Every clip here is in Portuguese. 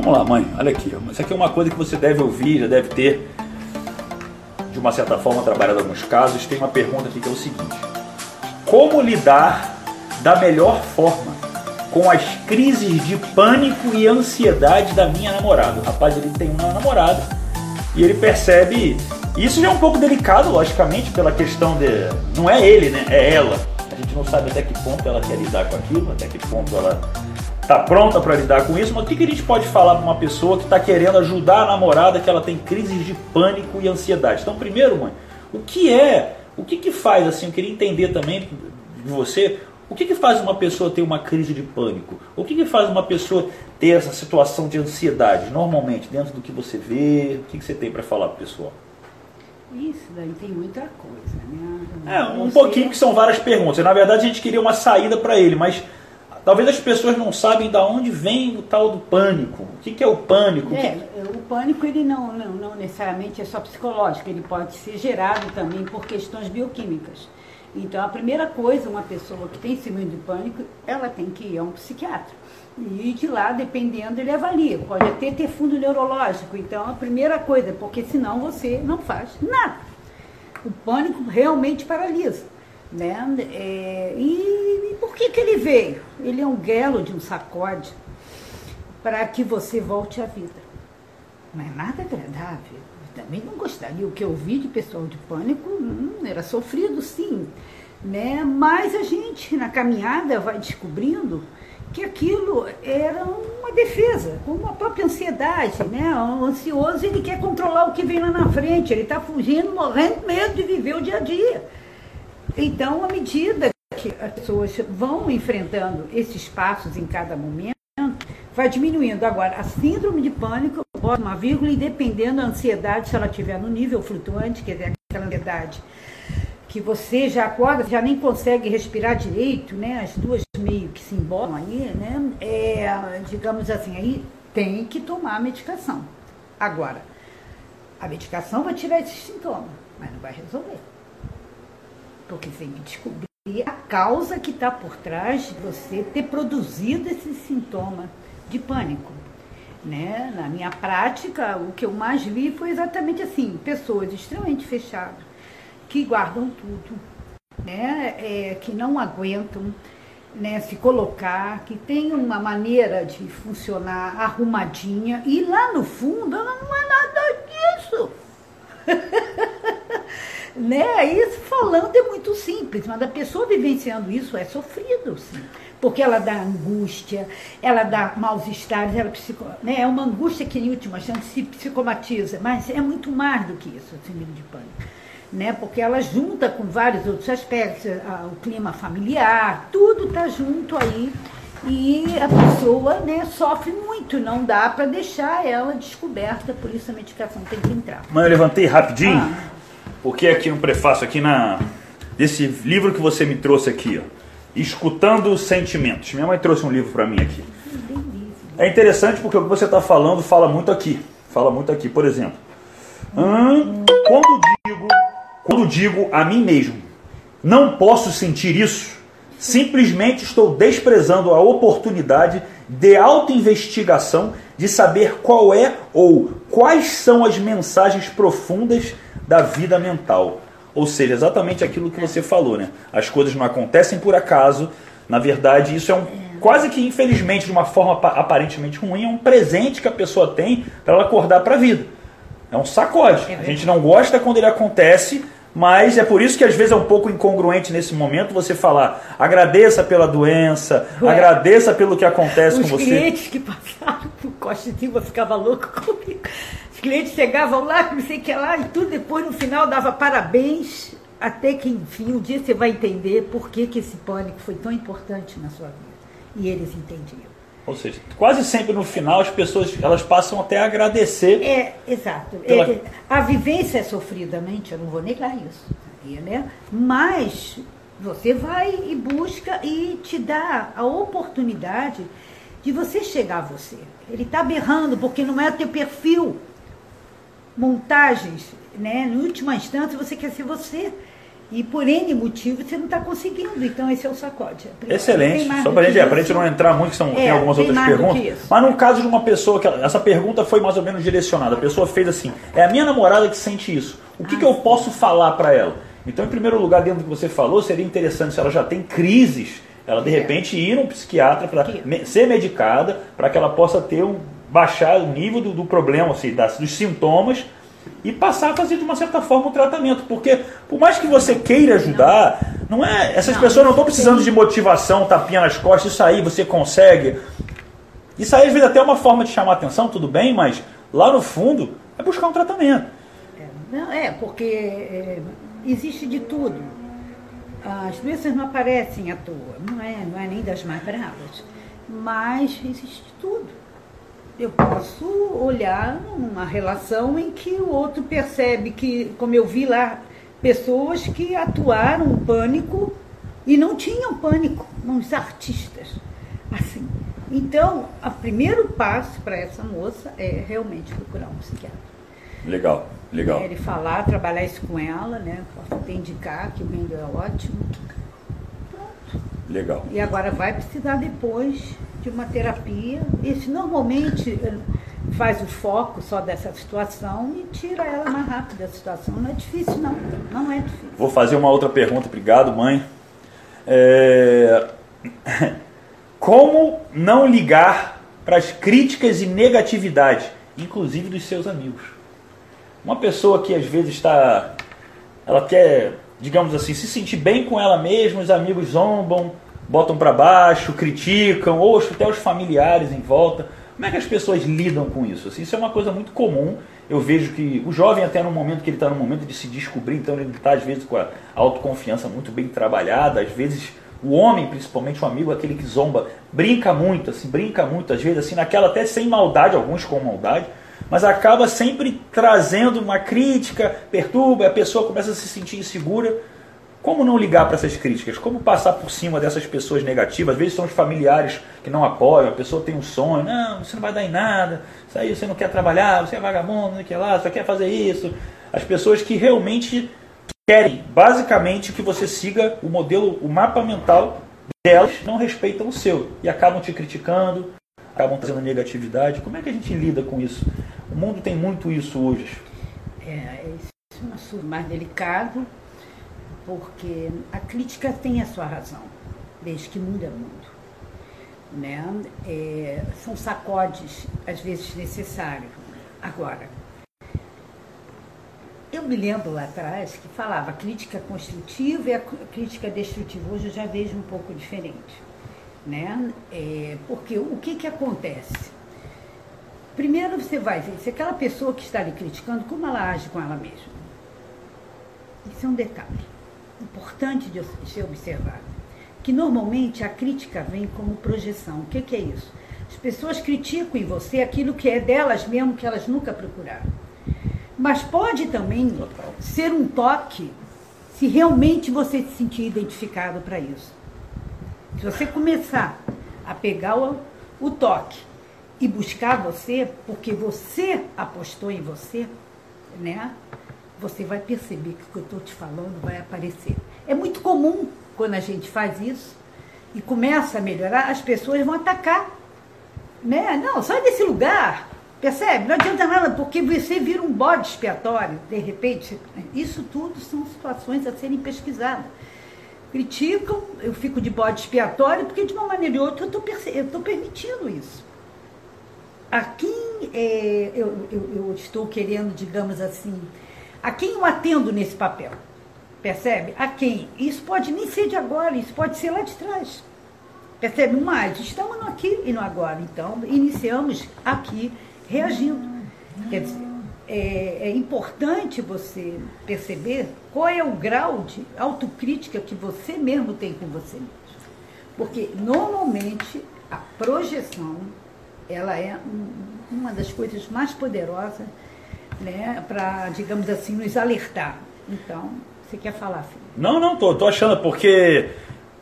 Vamos lá, mãe, olha aqui. Isso aqui é uma coisa que você deve ouvir, já deve ter, de uma certa forma, trabalhado alguns casos. Tem uma pergunta aqui que é o seguinte: Como lidar da melhor forma com as crises de pânico e ansiedade da minha namorada? O rapaz ele tem uma namorada e ele percebe. Isso já é um pouco delicado, logicamente, pela questão de. Não é ele, né? É ela. A gente não sabe até que ponto ela quer lidar com aquilo, até que ponto ela está pronta para lidar com isso, mas o que, que a gente pode falar para uma pessoa que está querendo ajudar a namorada que ela tem crises de pânico e ansiedade? Então, primeiro, mãe, o que é, o que, que faz assim? Eu queria entender também de você, o que, que faz uma pessoa ter uma crise de pânico? O que, que faz uma pessoa ter essa situação de ansiedade, normalmente, dentro do que você vê? O que, que você tem para falar para o pessoal? Isso daí tem muita coisa, né? É, um você... pouquinho que são várias perguntas. Na verdade, a gente queria uma saída para ele, mas Talvez as pessoas não sabem de onde vem o tal do pânico. O que, que é o pânico? É, o pânico ele não, não, não necessariamente é só psicológico, ele pode ser gerado também por questões bioquímicas. Então, a primeira coisa, uma pessoa que tem síndrome de pânico, ela tem que ir a um psiquiatra. E de lá, dependendo, ele avalia. Pode até ter fundo neurológico. Então, a primeira coisa, porque senão você não faz nada. O pânico realmente paralisa. Né? É, e, e, por que, que ele veio? Ele é um guelo de um sacode para que você volte à vida. Não é nada agradável. Eu também não gostaria. O que eu vi de pessoal de pânico hum, era sofrido, sim. Né? Mas a gente, na caminhada, vai descobrindo que aquilo era uma defesa, como a própria ansiedade, né? O ansioso ele quer controlar o que vem lá na frente, ele está fugindo, morrendo medo de viver o dia a dia. Então, à medida que as pessoas vão enfrentando esses passos em cada momento, vai diminuindo. Agora, a síndrome de pânico, bota uma vírgula, e dependendo da ansiedade, se ela estiver no nível flutuante, quer dizer, aquela ansiedade que você já acorda, já nem consegue respirar direito, né? As duas meio que se embolam aí, né? É, digamos assim, aí tem que tomar a medicação. Agora, a medicação vai tirar esses sintomas, mas não vai resolver. Porque tem que descobrir a causa que está por trás de você ter produzido esse sintoma de pânico. Né? Na minha prática, o que eu mais vi foi exatamente assim: pessoas extremamente fechadas, que guardam tudo, né? É, que não aguentam né, se colocar, que tem uma maneira de funcionar arrumadinha, e lá no fundo ela não é nada disso. Né? Isso falando é muito simples, mas a pessoa vivenciando isso é sofrido, sim. Porque ela dá angústia, ela dá maus estares, ela psico, né? é uma angústia que em última chance se psicomatiza, mas é muito mais do que isso, o síndrome de pânico. Né? Porque ela junta com vários outros aspectos, o clima familiar, tudo está junto aí e a pessoa né, sofre muito, não dá para deixar ela descoberta, por isso a medicação tem que entrar. Mãe, eu levantei rapidinho. Ah porque aqui no prefácio, aqui na desse livro que você me trouxe aqui, ó, Escutando os Sentimentos. Minha mãe trouxe um livro para mim aqui. É interessante porque o que você está falando fala muito aqui. Fala muito aqui, por exemplo. Hum, quando digo, quando digo a mim mesmo, não posso sentir isso, simplesmente estou desprezando a oportunidade de autoinvestigação de saber qual é ou quais são as mensagens profundas da vida mental. Ou seja, exatamente aquilo que você falou, né? As coisas não acontecem por acaso. Na verdade, isso é um quase que infelizmente de uma forma aparentemente ruim, é um presente que a pessoa tem para ela acordar para a vida. É um sacode. É a gente não gosta quando ele acontece, mas é por isso que às vezes é um pouco incongruente nesse momento você falar agradeça pela doença, Ué, agradeça pelo que acontece com você. Os clientes que passaram por Costa Silva ficavam loucos comigo. Os clientes chegavam lá, não sei o que lá, e tudo depois no final dava parabéns, até que enfim um dia você vai entender por que, que esse pânico foi tão importante na sua vida. E eles entendiam. Ou seja, quase sempre no final as pessoas elas passam até a agradecer. É, exato. Pela... É, a vivência é sofridamente, eu não vou negar isso. Né? Mas você vai e busca e te dá a oportunidade de você chegar a você. Ele está berrando porque não é teu perfil montagens, né? Em última instância, você quer ser você. E por N motivo você não está conseguindo, então esse é o sacode. Excelente. Só para a gente, é, gente não entrar muito, que são, é, tem algumas tem outras perguntas. Mas no caso de uma pessoa que. Essa pergunta foi mais ou menos direcionada. A pessoa fez assim: é a minha namorada que sente isso. O que, ah, que eu posso falar para ela? Então, em primeiro lugar, dentro do que você falou, seria interessante se ela já tem crises, ela de é. repente ir num psiquiatra para ser medicada, para que ela possa ter um baixar o nível do, do problema, assim, das, dos sintomas e passar a fazer de uma certa forma um tratamento. Porque por mais que você queira ajudar, não é. Essas não, pessoas não estão precisando de motivação, tapinha nas costas, isso aí você consegue. Isso aí às vezes até é uma forma de chamar atenção, tudo bem, mas lá no fundo é buscar um tratamento. É, não, é porque é, existe de tudo. As doenças não aparecem à toa, não é, não é nem das mais bravas. Mas existe de tudo eu posso olhar uma relação em que o outro percebe que, como eu vi lá, pessoas que atuaram pânico e não tinham pânico, uns artistas. Assim. Então, o primeiro passo para essa moça é realmente procurar um psiquiatra. Legal, legal. Ele falar, trabalhar isso com ela, né? Posso até indicar que o Rendo é ótimo. Pronto. Legal. E agora vai precisar depois de uma terapia. Isso normalmente eh, faz o foco só dessa situação e tira ela mais rápido da situação. Não é difícil, não. Não é difícil. Vou fazer uma outra pergunta. Obrigado, mãe. É... Como não ligar para as críticas e negatividade, inclusive dos seus amigos? Uma pessoa que às vezes está. Ela quer, digamos assim, se sentir bem com ela mesma, os amigos zombam, botam para baixo, criticam, ou até os familiares em volta. Como é que as pessoas lidam com isso? Assim, isso é uma coisa muito comum. Eu vejo que o jovem, até no momento que ele está no momento de se descobrir, então ele está às vezes com a autoconfiança muito bem trabalhada, às vezes o homem, principalmente o amigo, aquele que zomba, brinca muito, assim, brinca muito, às vezes assim, naquela até sem maldade, alguns com maldade, mas acaba sempre trazendo uma crítica, perturba, a pessoa começa a se sentir insegura. Como não ligar para essas críticas? Como passar por cima dessas pessoas negativas? Às vezes são os familiares que não apoiam, a pessoa tem um sonho, não, você não vai dar em nada, isso aí você não quer trabalhar, você é vagabundo, não quer lá, só quer fazer isso. As pessoas que realmente querem, basicamente, que você siga o modelo, o mapa mental delas, não respeitam o seu e acabam te criticando, acabam trazendo negatividade. Como é que a gente lida com isso? O mundo tem muito isso hoje. É, esse é um assunto mais delicado porque a crítica tem a sua razão, desde que mundo é mundo. Né? É, são sacodes, às vezes, necessários. Agora, eu me lembro lá atrás que falava crítica construtiva e a crítica destrutiva. Hoje eu já vejo um pouco diferente. Né? É, porque o que, que acontece? Primeiro você vai ver se aquela pessoa que está ali criticando, como ela age com ela mesma. Isso é um detalhe importante de ser observado. Que normalmente a crítica vem como projeção. O que, que é isso? As pessoas criticam em você aquilo que é delas mesmo que elas nunca procuraram. Mas pode também ser um toque se realmente você se sentir identificado para isso. Se você começar a pegar o, o toque e buscar você, porque você apostou em você, né? você vai perceber que o que eu estou te falando vai aparecer. É muito comum quando a gente faz isso e começa a melhorar, as pessoas vão atacar. Né? Não, sai desse lugar. Percebe? Não adianta nada, porque você vira um bode expiatório, de repente. Isso tudo são situações a serem pesquisadas. Criticam, eu fico de bode expiatório, porque de uma maneira ou outra eu estou permitindo isso. A quem é, eu, eu, eu estou querendo, digamos assim, a quem eu atendo nesse papel? Percebe? A quem? Isso pode nem ser de agora, isso pode ser lá de trás. Percebe? Mas estamos no aqui e no agora. Então, iniciamos aqui reagindo. Quer dizer, é, é, importante você perceber qual é o grau de autocrítica que você mesmo tem com você mesmo. Porque, normalmente, a projeção, ela é um, uma das coisas mais poderosas né, para, digamos assim, nos alertar. Então, você quer falar, filho? Não, não, tô, tô achando, porque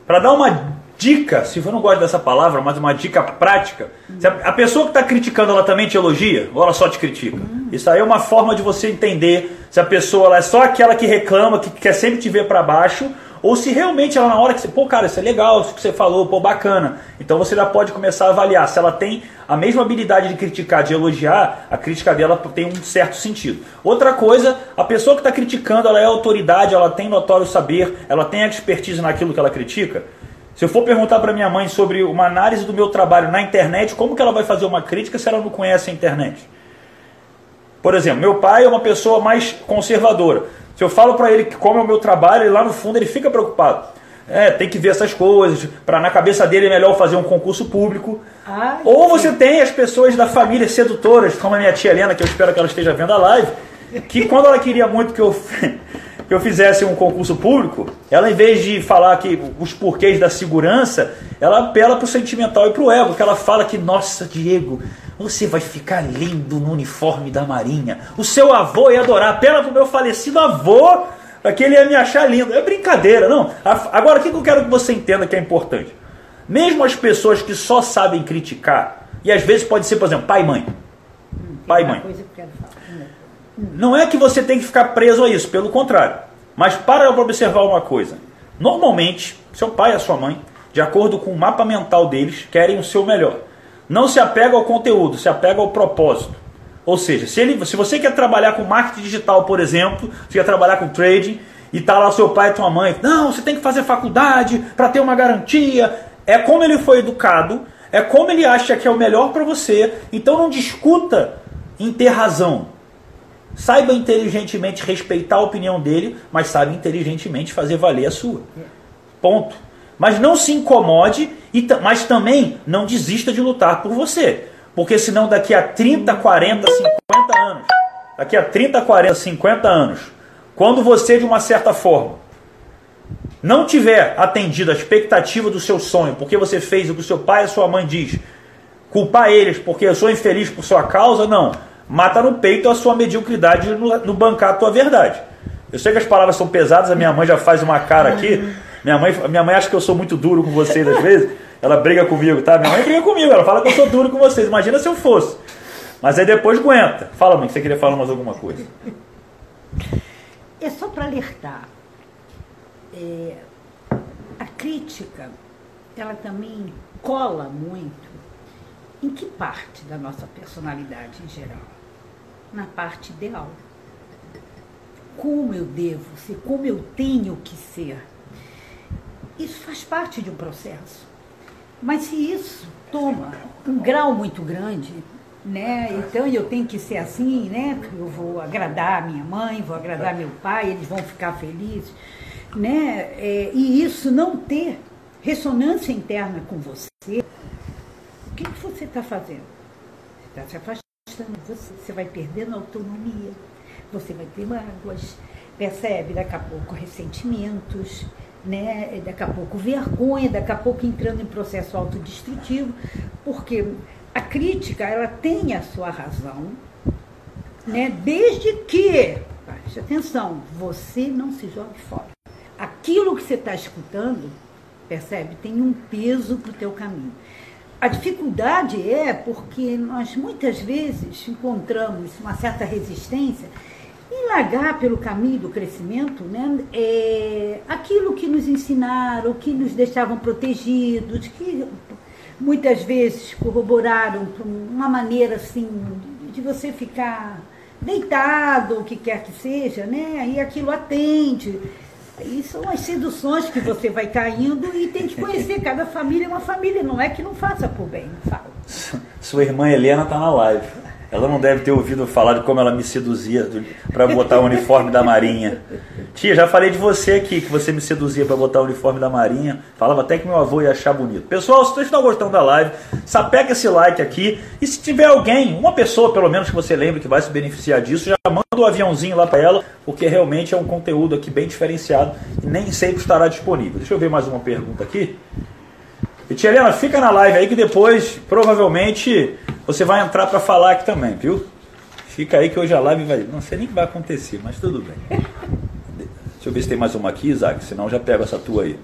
para dar uma dica, se eu não gosto dessa palavra, mas uma dica prática. Se a, a pessoa que está criticando, ela também te elogia ou ela só te critica? Isso aí é uma forma de você entender se a pessoa é só aquela que reclama, que quer sempre te ver para baixo, ou se realmente ela na hora que você, pô, cara, isso é legal, isso que você falou, pô, bacana. Então você já pode começar a avaliar se ela tem a mesma habilidade de criticar, de elogiar, a crítica dela tem um certo sentido. Outra coisa, a pessoa que está criticando, ela é autoridade, ela tem notório saber, ela tem expertise naquilo que ela critica. Se eu for perguntar para minha mãe sobre uma análise do meu trabalho na internet, como que ela vai fazer uma crítica se ela não conhece a internet? Por exemplo, meu pai é uma pessoa mais conservadora. Se eu falo para ele que como é o meu trabalho, ele lá no fundo ele fica preocupado. É, tem que ver essas coisas, para na cabeça dele é melhor fazer um concurso público. Ai, Ou você tem as pessoas da família sedutoras, como a minha tia Helena, que eu espero que ela esteja vendo a live, que quando ela queria muito que eu que eu fizesse um concurso público, ela em vez de falar que os porquês da segurança, ela apela para o sentimental e para o ego, que ela fala que, nossa, Diego, você vai ficar lindo no uniforme da Marinha. O seu avô ia adorar, apela para o meu falecido avô, para que ele ia me achar lindo. É brincadeira, não. Agora, o que eu quero que você entenda que é importante? Mesmo as pessoas que só sabem criticar, e às vezes pode ser, por exemplo, pai e mãe. Pai e mãe. Não é que você tem que ficar preso a isso, pelo contrário. Mas para observar uma coisa. Normalmente, seu pai e a sua mãe, de acordo com o mapa mental deles, querem o seu melhor. Não se apega ao conteúdo, se apega ao propósito. Ou seja, se, ele, se você quer trabalhar com marketing digital, por exemplo, você quer trabalhar com trading, e está lá seu pai e sua mãe, não, você tem que fazer faculdade para ter uma garantia. É como ele foi educado, é como ele acha que é o melhor para você. Então não discuta em ter razão. Saiba inteligentemente respeitar a opinião dele, mas saiba inteligentemente fazer valer a sua. Ponto. Mas não se incomode, mas também não desista de lutar por você. Porque senão daqui a 30, 40, 50 anos, daqui a 30, 40, 50 anos, quando você de uma certa forma não tiver atendido a expectativa do seu sonho, porque você fez o que o seu pai e a sua mãe diz, culpar eles porque eu sou infeliz por sua causa, não mata no peito a sua mediocridade no, no bancar a tua verdade. Eu sei que as palavras são pesadas, a minha mãe já faz uma cara aqui. Minha mãe, minha mãe acha que eu sou muito duro com vocês às vezes. Ela briga comigo, tá? Minha mãe briga comigo, ela fala que eu sou duro com vocês. Imagina se eu fosse. Mas aí depois aguenta. Fala, mãe, você queria falar mais alguma coisa. É só para alertar. É, a crítica, ela também cola muito em que parte da nossa personalidade em geral? na parte ideal. Como eu devo ser, como eu tenho que ser. Isso faz parte de um processo. Mas se isso toma um grau muito grande, né? Então eu tenho que ser assim, né? Eu vou agradar minha mãe, vou agradar meu pai, eles vão ficar felizes, né? É, e isso não ter ressonância interna com você, o que, que você está fazendo? Você está se afastando você, você vai perdendo autonomia, você vai ter mágoas, percebe? Daqui a pouco ressentimentos, né? daqui a pouco vergonha, daqui a pouco entrando em processo autodestrutivo, porque a crítica ela tem a sua razão, né? desde que, preste atenção, você não se jogue fora. Aquilo que você está escutando, percebe, tem um peso para o teu caminho. A dificuldade é porque nós muitas vezes encontramos uma certa resistência largar pelo caminho do crescimento né, é, aquilo que nos ensinaram, que nos deixavam protegidos, que muitas vezes corroboraram uma maneira assim de você ficar deitado, o que quer que seja, né? E aquilo atende. E são as seduções que você vai caindo e tem que conhecer. Cada família é uma família, não é que não faça por bem, fala. Sua irmã Helena está na live. Ela não deve ter ouvido falar de como ela me seduzia para botar o uniforme da Marinha. Tia, já falei de você aqui, que você me seduzia para botar o uniforme da Marinha. Falava até que meu avô ia achar bonito. Pessoal, se vocês estão gostando da live, sapega esse like aqui. E se tiver alguém, uma pessoa pelo menos que você lembre que vai se beneficiar disso, já manda o um aviãozinho lá para ela, porque realmente é um conteúdo aqui bem diferenciado e nem sempre estará disponível. Deixa eu ver mais uma pergunta aqui. E tia Helena, fica na live aí que depois, provavelmente, você vai entrar para falar aqui também, viu? Fica aí que hoje a live vai. Não sei nem o que vai acontecer, mas tudo bem. Deixa eu ver se tem mais uma aqui, Isaac, senão já pego essa tua aí.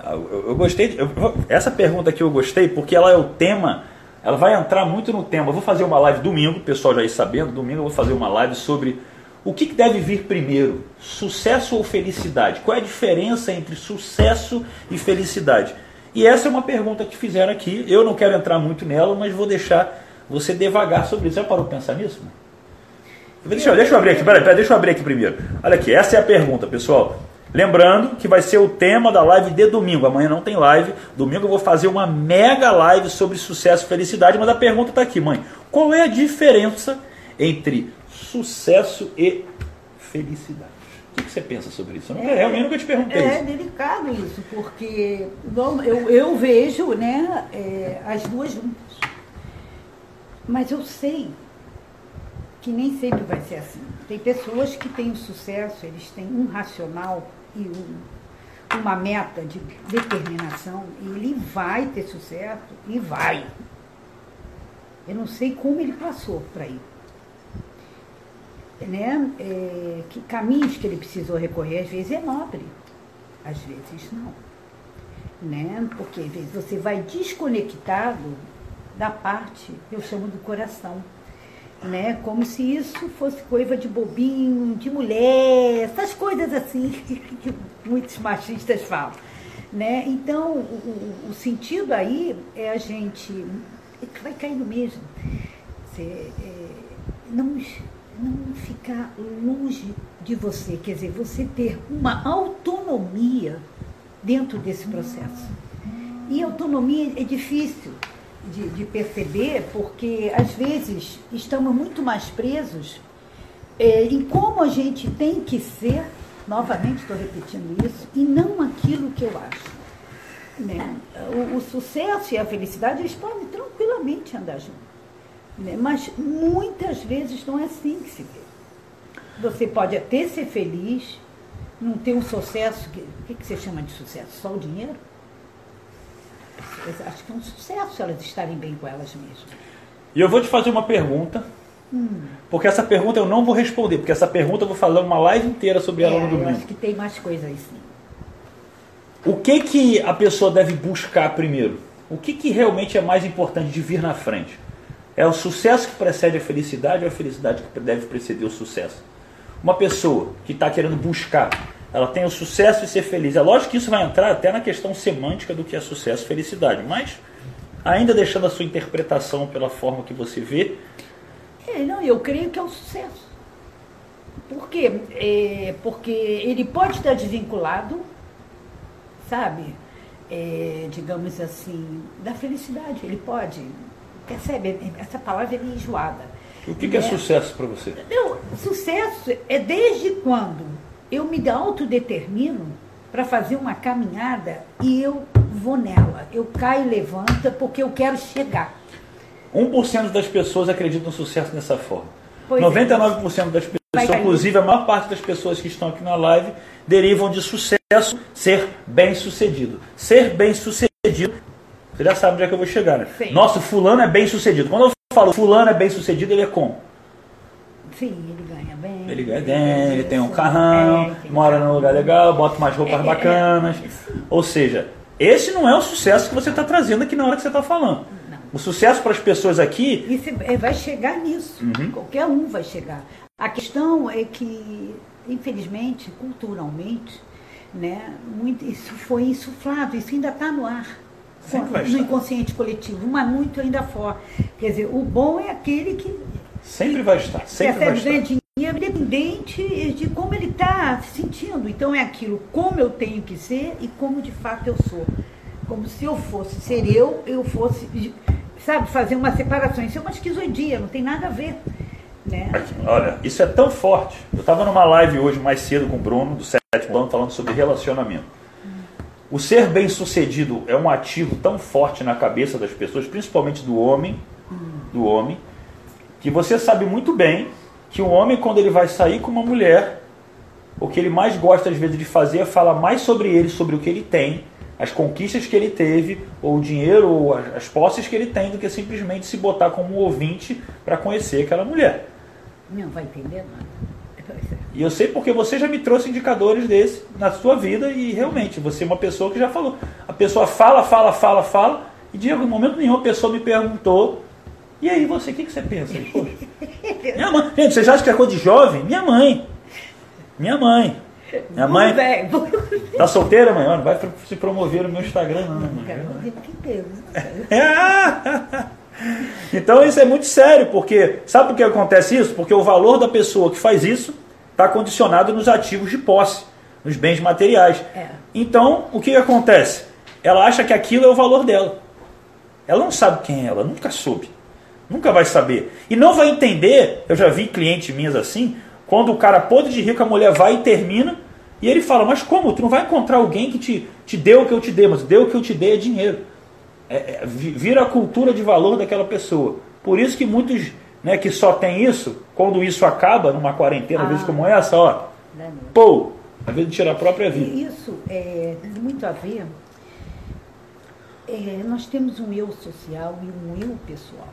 Ah, eu, gostei. Eu, essa pergunta aqui eu gostei porque ela é o tema. Ela vai entrar muito no tema. Eu vou fazer uma live domingo, o pessoal já ir sabendo. Domingo eu vou fazer uma live sobre o que, deve vir primeiro, sucesso ou felicidade? Qual é a diferença entre sucesso e felicidade? E essa é uma pergunta que fizeram aqui. Eu não quero entrar muito nela, mas vou deixar você devagar sobre isso. Já parou para pensar nisso? Deixa, deixa eu abrir aqui, peraí, peraí, deixa eu abrir aqui primeiro. Olha aqui, essa é a pergunta, pessoal. Lembrando que vai ser o tema da live de domingo. Amanhã não tem live. Domingo eu vou fazer uma mega live sobre sucesso e felicidade. Mas a pergunta está aqui, mãe. Qual é a diferença entre sucesso e felicidade? O que, você pensa sobre isso? Eu nunca, é, realmente nunca te perguntei é, isso. Delicado isso, porque eu, eu vejo né, é, as duas juntas. Mas eu sei que nem sempre vai ser assim. Tem pessoas que têm sucesso, eles têm um racional e um, uma meta de determinação, e ele vai ter sucesso e vai. Eu não sei como ele passou para ir. Né? É, que caminhos que ele precisou recorrer, às vezes é nobre, às vezes não. Né? Porque às vezes você vai desconectado da parte, eu chamo do coração né? Como se isso fosse coisa de bobinho, de mulher, essas coisas assim que muitos machistas falam, né? Então, o, o sentido aí é a gente é vai cair no mesmo. Você, é, não, não ficar longe de você, quer dizer, você ter uma autonomia dentro desse processo. E autonomia é difícil, de, de perceber, porque às vezes estamos muito mais presos é, em como a gente tem que ser, novamente estou repetindo isso, e não aquilo que eu acho. Né? O, o, sucesso e a felicidade eles podem tranquilamente andar juntos. Né? Mas muitas vezes não é assim que se vê. Você pode até ser feliz, não ter um sucesso. O que, que você chama de sucesso? Só o dinheiro? acho que é um sucesso elas estarem bem com elas mesmas. E eu vou te fazer uma pergunta, hum. porque essa pergunta eu não vou responder, porque essa pergunta eu vou fazer uma live inteira sobre ela é, no domingo. Eu acho que tem mais coisa aí sim. O que, que a pessoa deve buscar primeiro? O que, que realmente é mais importante de vir na frente? É o sucesso que precede a felicidade ou a felicidade que deve preceder o sucesso? Uma pessoa que está querendo buscar ela tem o sucesso e ser feliz. É lógico que isso vai entrar até na questão semântica do que é sucesso e felicidade, mas ainda deixando a sua interpretação pela forma que você vê. É, não, eu creio que é o sucesso. Por quê? É, porque ele pode estar desvinculado, sabe? É, digamos assim, da felicidade. Ele pode. Percebe? Essa palavra é enjoada. O que, que é, é sucesso para você? Sucesso é desde quando eu me autodetermino para fazer uma caminhada e eu vou nela. Eu caio e levanta porque eu quero chegar. 1% das pessoas acreditam no sucesso dessa forma. Pois 99% é. das pessoas, inclusive a maior parte das pessoas que estão aqui na live, derivam de sucesso, ser bem sucedido. Ser bem sucedido, você já sabe onde é que eu vou chegar, né? Sim. Nossa, fulano é bem sucedido. Quando eu falo fulano é bem sucedido, ele é como? Sim, ele ganha bem. Ele ganha bem, ele tem um carrão, é, mora num lugar legal, bota umas roupas é, bacanas. É, Ou seja, esse não é o sucesso que você está trazendo aqui na hora que você está falando. Não. O sucesso para as pessoas aqui. Isso é, vai chegar nisso. Uhum. Qualquer um vai chegar. A questão é que, infelizmente, culturalmente, né, muito, isso foi insuflado, isso ainda está no ar. No inconsciente coletivo, mas muito ainda fora. Quer dizer, o bom é aquele que Sempre vai estar. Sempre vai estar. dinheiro independente de como ele está se sentindo. Então é aquilo, como eu tenho que ser e como de fato eu sou. Como se eu fosse ser eu, eu fosse, sabe, fazer uma separação. Isso é uma esquizoidia, não tem nada a ver. Né? Olha, isso é tão forte. Eu estava numa live hoje mais cedo com o Bruno, do sétimo ano, falando sobre relacionamento. O ser bem sucedido é um ativo tão forte na cabeça das pessoas, principalmente do homem, do homem, que você sabe muito bem que o homem, quando ele vai sair com uma mulher, o que ele mais gosta às vezes de fazer é falar mais sobre ele, sobre o que ele tem, as conquistas que ele teve, ou o dinheiro, ou as posses que ele tem, do que simplesmente se botar como ouvinte para conhecer aquela mulher. Não vai entender nada. E eu sei porque você já me trouxe indicadores desse na sua vida e realmente você é uma pessoa que já falou. A pessoa fala, fala, fala, fala e de algum momento nenhum a pessoa me perguntou e aí você, o que, que você pensa? Poxa, minha mãe, gente, você já acha que é coisa de jovem? Minha mãe. Minha mãe. Minha mãe. Tá solteira, mãe? Não vai se promover no meu Instagram, não. não que Então isso é muito sério, porque sabe por que acontece isso? Porque o valor da pessoa que faz isso está condicionado nos ativos de posse, nos bens materiais. É. Então, o que acontece? Ela acha que aquilo é o valor dela. Ela não sabe quem é ela, nunca soube. Nunca vai saber. E não vai entender, eu já vi clientes minhas assim, quando o cara podre de rico, a mulher vai e termina, e ele fala, mas como? Tu não vai encontrar alguém que te, te deu o que eu te dei, mas deu o que eu te dei é dinheiro. É, é, vira a cultura de valor daquela pessoa. Por isso que muitos né, que só tem isso, quando isso acaba numa quarentena, ah, vezes como essa, ó, pô, às vezes tira a própria vida. Isso é, tem muito a ver. É, nós temos um eu social e um eu pessoal.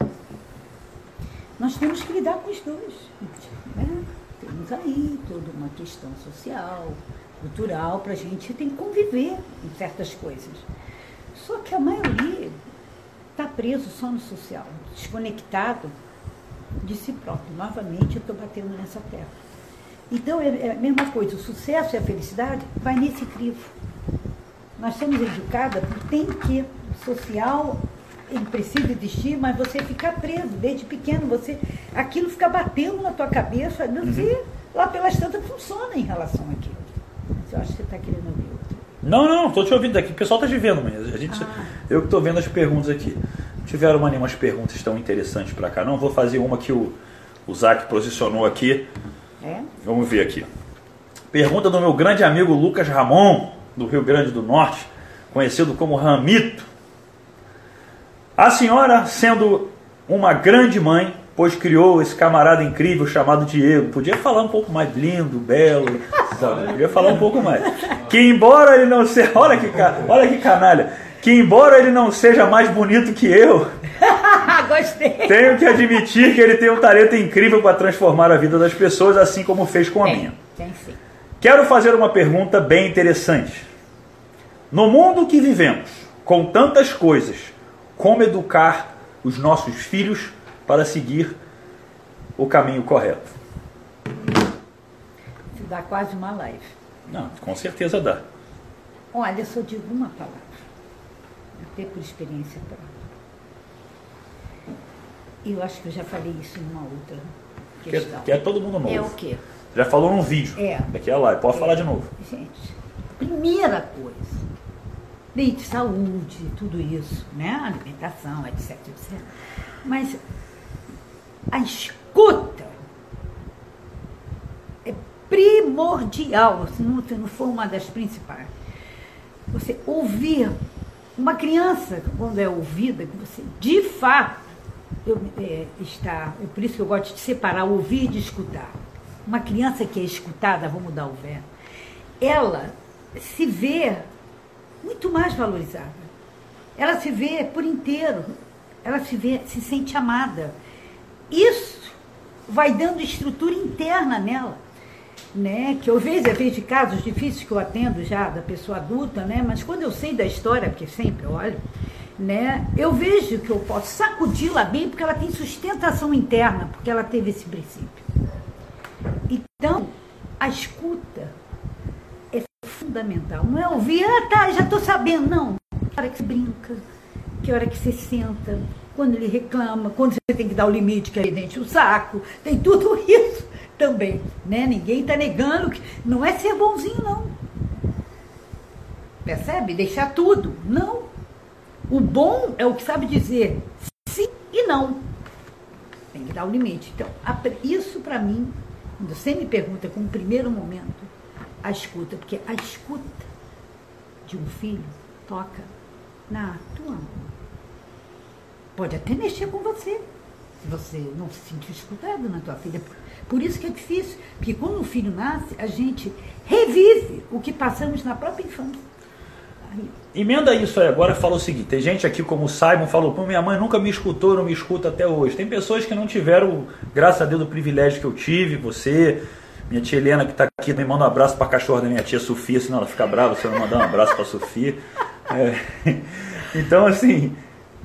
Nós temos que lidar com os dois. Né? Temos aí toda uma questão social, cultural, para a gente tem que conviver em certas coisas. Só que a maioria está preso só no social, desconectado de si próprio. Novamente eu estou batendo nessa terra. Então é, é a mesma coisa, o sucesso e a felicidade vai nesse crivo. Nós somos educadas por tem que social ele precisa existir, mas você fica preso desde pequeno, você aquilo fica batendo na tua cabeça, você uhum. lá pelas tantas funciona em relação àquilo. Eu acho que você está querendo ouvir outro. Não, não, estou te ouvindo aqui. O pessoal está te vendo, mas a gente, ah. eu que estou vendo as perguntas aqui. Tiveram uma, umas perguntas tão interessantes para cá. Não vou fazer uma que o, o Zac posicionou aqui. É? Vamos ver aqui. Pergunta do meu grande amigo Lucas Ramon, do Rio Grande do Norte, conhecido como Ramito. A senhora, sendo uma grande mãe, pois criou esse camarada incrível chamado Diego, podia falar um pouco mais lindo, belo, sabe? podia falar um pouco mais. Que embora ele não seja, olha que, olha que canalha, que embora ele não seja mais bonito que eu, Gostei. tenho que admitir que ele tem um talento incrível para transformar a vida das pessoas, assim como fez com a tem, minha. Tem sim. Quero fazer uma pergunta bem interessante. No mundo que vivemos, com tantas coisas, como educar os nossos filhos para seguir o caminho correto. Isso dá quase uma live. Não, com certeza dá. Olha, eu só digo uma palavra, até por experiência própria. Eu acho que eu já falei isso em uma outra questão. Que é todo mundo novo. É o quê? Já falou num vídeo. É. Daqui a live. Pode é. falar de novo. Gente, primeira coisa, lei de saúde, tudo isso, né? Alimentação, etc, etc. Mas a escuta é primordial, se não, se não for uma das principais. Você ouvir uma criança, quando é ouvida, que você de fato eu, é, está. É por isso que eu gosto de separar ouvir de escutar. Uma criança que é escutada, vamos mudar o verbo, ela se vê muito mais valorizada. Ela se vê por inteiro, ela se vê, se sente amada. Isso vai dando estrutura interna nela. Né, que eu vejo, eu vejo casos difíceis que eu atendo já da pessoa adulta, né, mas quando eu sei da história, porque sempre olho, né, eu vejo que eu posso sacudi-la bem porque ela tem sustentação interna, porque ela teve esse princípio. Então, a escuta fundamental. Não é ouvir, ah, tá, já estou sabendo. Não. Que hora que você brinca, que hora que você senta, quando ele reclama, quando você tem que dar o limite, que é dente o saco, tem tudo isso também. Né? Ninguém está negando que não é ser bonzinho, não. Percebe? Deixar tudo. Não. O bom é o que sabe dizer sim e não. Tem que dar o limite. Então, isso para mim, quando você me pergunta como primeiro momento, a escuta, porque a escuta de um filho toca na tua alma. Pode até mexer com você, se você não se sentir escutado na tua filha. Por isso que é difícil, porque quando o filho nasce, a gente revive o que passamos na própria infância. Emenda isso aí agora fala o seguinte: tem gente aqui como o Simon falou, Pô, minha mãe nunca me escutou, não me escuta até hoje. Tem pessoas que não tiveram, graças a Deus, o privilégio que eu tive, você, Minha tia Helena, que está aqui, me manda um abraço para a cachorra da minha tia Sofia, senão ela fica brava se eu não mandar um abraço para a Sofia. É, então, assim,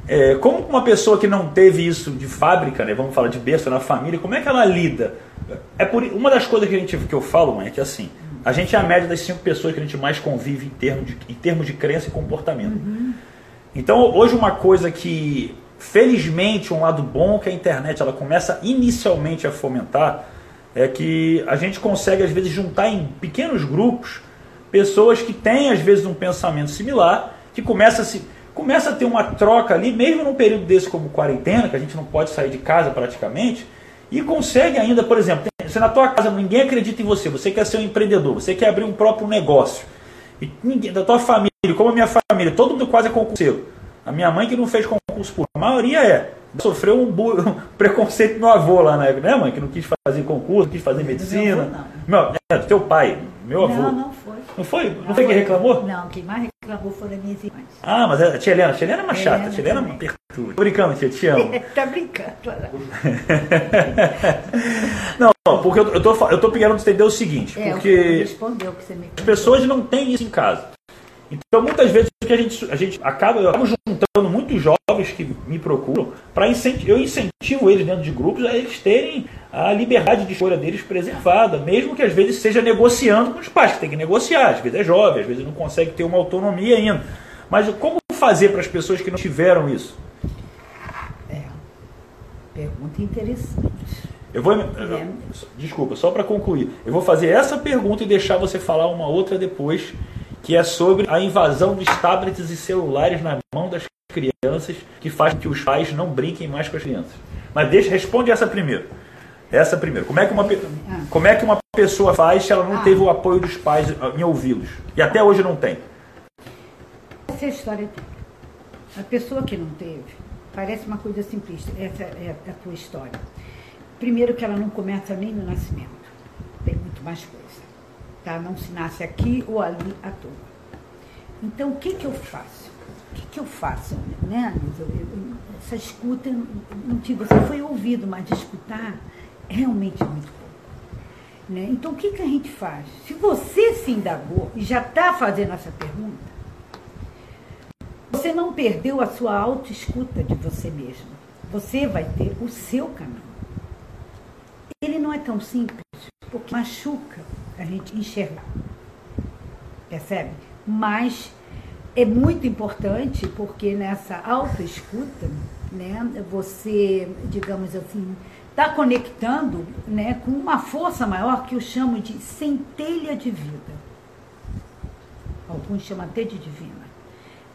é, como uma pessoa que não teve isso de fábrica, né, vamos falar de berço na família, como é que ela lida? É por uma das coisas que, a gente, que eu falo, mãe, é que assim, a gente é a média das cinco pessoas que a gente mais convive em termos de, em termos de crença e comportamento. Uhum. Então, hoje uma coisa que, felizmente, um lado bom que a internet ela começa inicialmente a fomentar é que a gente consegue, às vezes, juntar em pequenos grupos pessoas que têm, às vezes, um pensamento similar, que começa a, se, começa a ter uma troca ali, mesmo num período desse como quarentena, que a gente não pode sair de casa praticamente, e consegue ainda, por exemplo, se na tua casa ninguém acredita em você, você quer ser um empreendedor, você quer abrir um próprio negócio, e ninguém, da tua família, como a minha família, todo mundo quase é concurseiro. A minha mãe que não fez concurso público, a maioria é sofreu um, bu... um preconceito meu avô lá na época, né, mãe? Que não quis fazer concurso, não quis fazer medicina. Meu, avô, não. meu é, teu pai, meu avô. Não, não. Não foi? Não, não foi quem reclamou? Não, quem mais reclamou foram as minhas irmãs. Ah, mas a tia Helena, a tia Helena é uma chata, a tia Helena é uma perturba. Tô brincando, tia, te amo. tá brincando. não, porque eu, eu, tô, eu tô pegando entender o seguinte, é, porque respondeu que você me as pessoas não têm isso em casa. Então, muitas vezes que a gente, a gente acaba, eu acabo juntando muitos jovens que me procuram para incentivar, eu incentivo eles dentro de grupos a eles terem a liberdade de escolha deles preservada, mesmo que às vezes seja negociando com os pais, que tem que negociar, às vezes é jovem, às vezes não consegue ter uma autonomia ainda. Mas como fazer para as pessoas que não tiveram isso? É, pergunta interessante. Eu vou. É. Desculpa, só para concluir. Eu vou fazer essa pergunta e deixar você falar uma outra depois que é sobre a invasão dos tablets e celulares na mão das crianças, que faz com que os pais não brinquem mais com as crianças. Mas deixa, responde essa primeiro. Essa primeiro. Como é que uma, como é que uma pessoa faz se ela não teve o apoio dos pais em ouvi-los? E até hoje não tem. Essa é a história A pessoa que não teve, parece uma coisa simplista. Essa é a tua história. Primeiro que ela não começa nem no nascimento. Tem muito mais coisa tá? Não se nasce aqui ou ali à toa. Então, o que, que eu faço? O que, que eu faço, né, Essa escuta, não digo, você foi ouvido, mas de escutar é realmente muito pouco. Né? Então, o que, que a gente faz? Se você se indagou e já está fazendo essa pergunta, você não perdeu a sua autoescuta de você mesmo. Você vai ter o seu caminho. Ele não é tão simples, porque machuca a gente enxergar. Percebe? Mas é muito importante porque nessa autoescuta, né, você, digamos assim, está conectando né, com uma força maior que eu chamo de centelha de vida. Alguns chamam até de divina.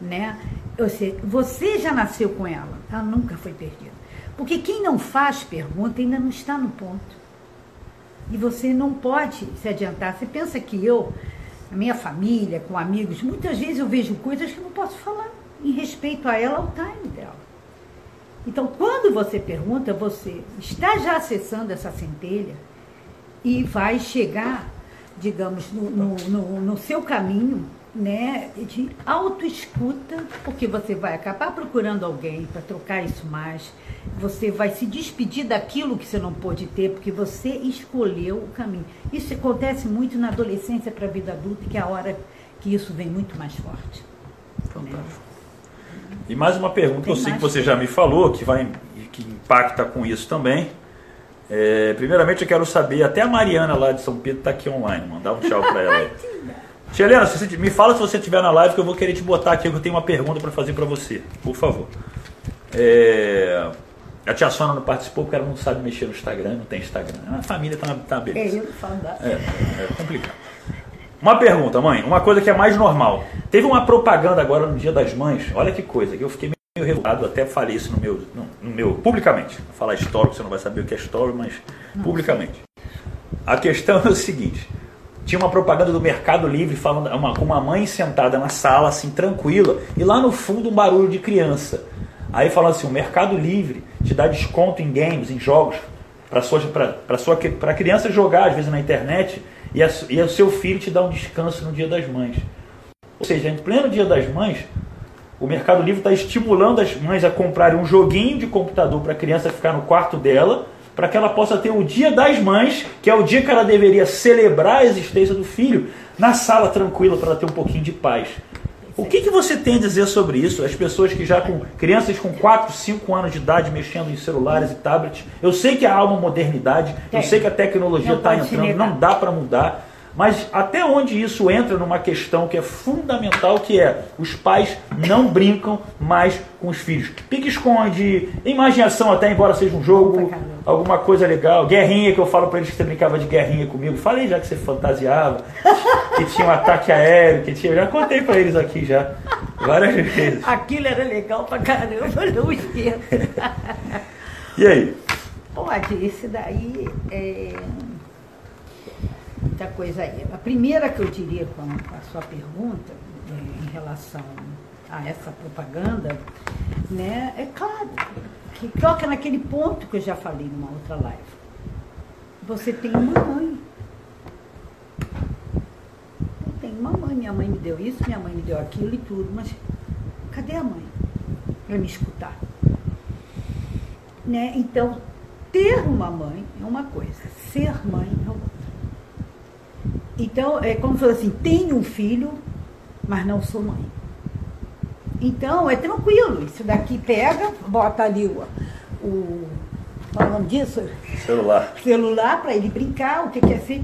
Né? Ou seja, você já nasceu com ela, ela nunca foi perdida. Porque quem não faz pergunta ainda não está no ponto. E você não pode se adiantar. Você pensa que eu, a minha família, com amigos, muitas vezes eu vejo coisas que não posso falar em respeito a ela, ao time dela. Então, quando você pergunta, você está já acessando essa centelha e vai chegar, digamos, no, no, no, no seu caminho né, de autoescuta, porque você vai acabar procurando alguém para trocar isso mais, você vai se despedir daquilo que você não pôde ter, porque você escolheu o caminho. Isso acontece muito na adolescência para a vida adulta, que é a hora que isso vem muito mais forte. Fantástico. Né? E mais uma pergunta, Tem eu sei que você já me falou, que, vai, que impacta com isso também. É, primeiramente eu quero saber, até a Mariana lá de São Pedro está aqui online, mandar um tchau para ela. Tia Helena, você, me fala se você estiver na live que eu vou querer te botar aqui, que eu tenho uma pergunta para fazer para você, por favor. É, a tia Sônia não participou porque ela não sabe mexer no Instagram, não tem Instagram. A família tá, tá beleza. É, eu falo da... é, é complicado. Uma pergunta, mãe, uma coisa que é mais normal. Teve uma propaganda agora no Dia das Mães, olha que coisa, que eu fiquei meio revoltado, até falei isso no meu, no, no meu publicamente. Vou falar story, você não vai saber o que é story, mas publicamente. A questão é o seguinte: tinha uma propaganda do Mercado Livre falando uma, com uma mãe sentada na sala, assim, tranquila, e lá no fundo um barulho de criança. Aí falando assim, o Mercado Livre te dá desconto em games, em jogos, para sua, sua, criança jogar, às vezes, na internet, e, a, e o seu filho te dá um descanso no dia das mães. Ou seja, em pleno dia das mães, o Mercado Livre está estimulando as mães a comprarem um joguinho de computador para a criança ficar no quarto dela, para que ela possa ter o Dia das Mães, que é o dia que ela deveria celebrar a existência do filho, na sala tranquila para ela ter um pouquinho de paz. O que, que você tem a dizer sobre isso? As pessoas que já com crianças com 4, 5 anos de idade mexendo em celulares e tablets. Eu sei que há uma modernidade, eu sei que a tecnologia está entrando, não dá para mudar. Mas até onde isso entra numa questão que é fundamental, que é os pais não brincam mais com os filhos. Pique-esconde, imaginação até, embora seja um jogo, alguma coisa legal. Guerrinha, que eu falo para eles que você brincava de guerrinha comigo. Falei já que você fantasiava, que tinha um ataque aéreo, que tinha... Já contei para eles aqui já, várias vezes. Aquilo era legal pra caramba, não esqueço. e aí? Pode, esse daí é muita coisa aí. A primeira que eu diria com a sua pergunta, é, em relação a essa propaganda, né, é claro, que toca naquele ponto que eu já falei numa outra live. Você tem uma mãe. Eu tenho uma mãe, minha mãe me deu isso, minha mãe me deu aquilo e tudo, mas cadê a mãe para me escutar? Né? Então, ter uma mãe é uma coisa, ser mãe é outra. Então, é como se fosse assim, tenho um filho, mas não sou mãe. Então, é tranquilo. Isso daqui pega, bota ali o. o qual é disso? Celular. Celular para ele brincar, o que quer ser.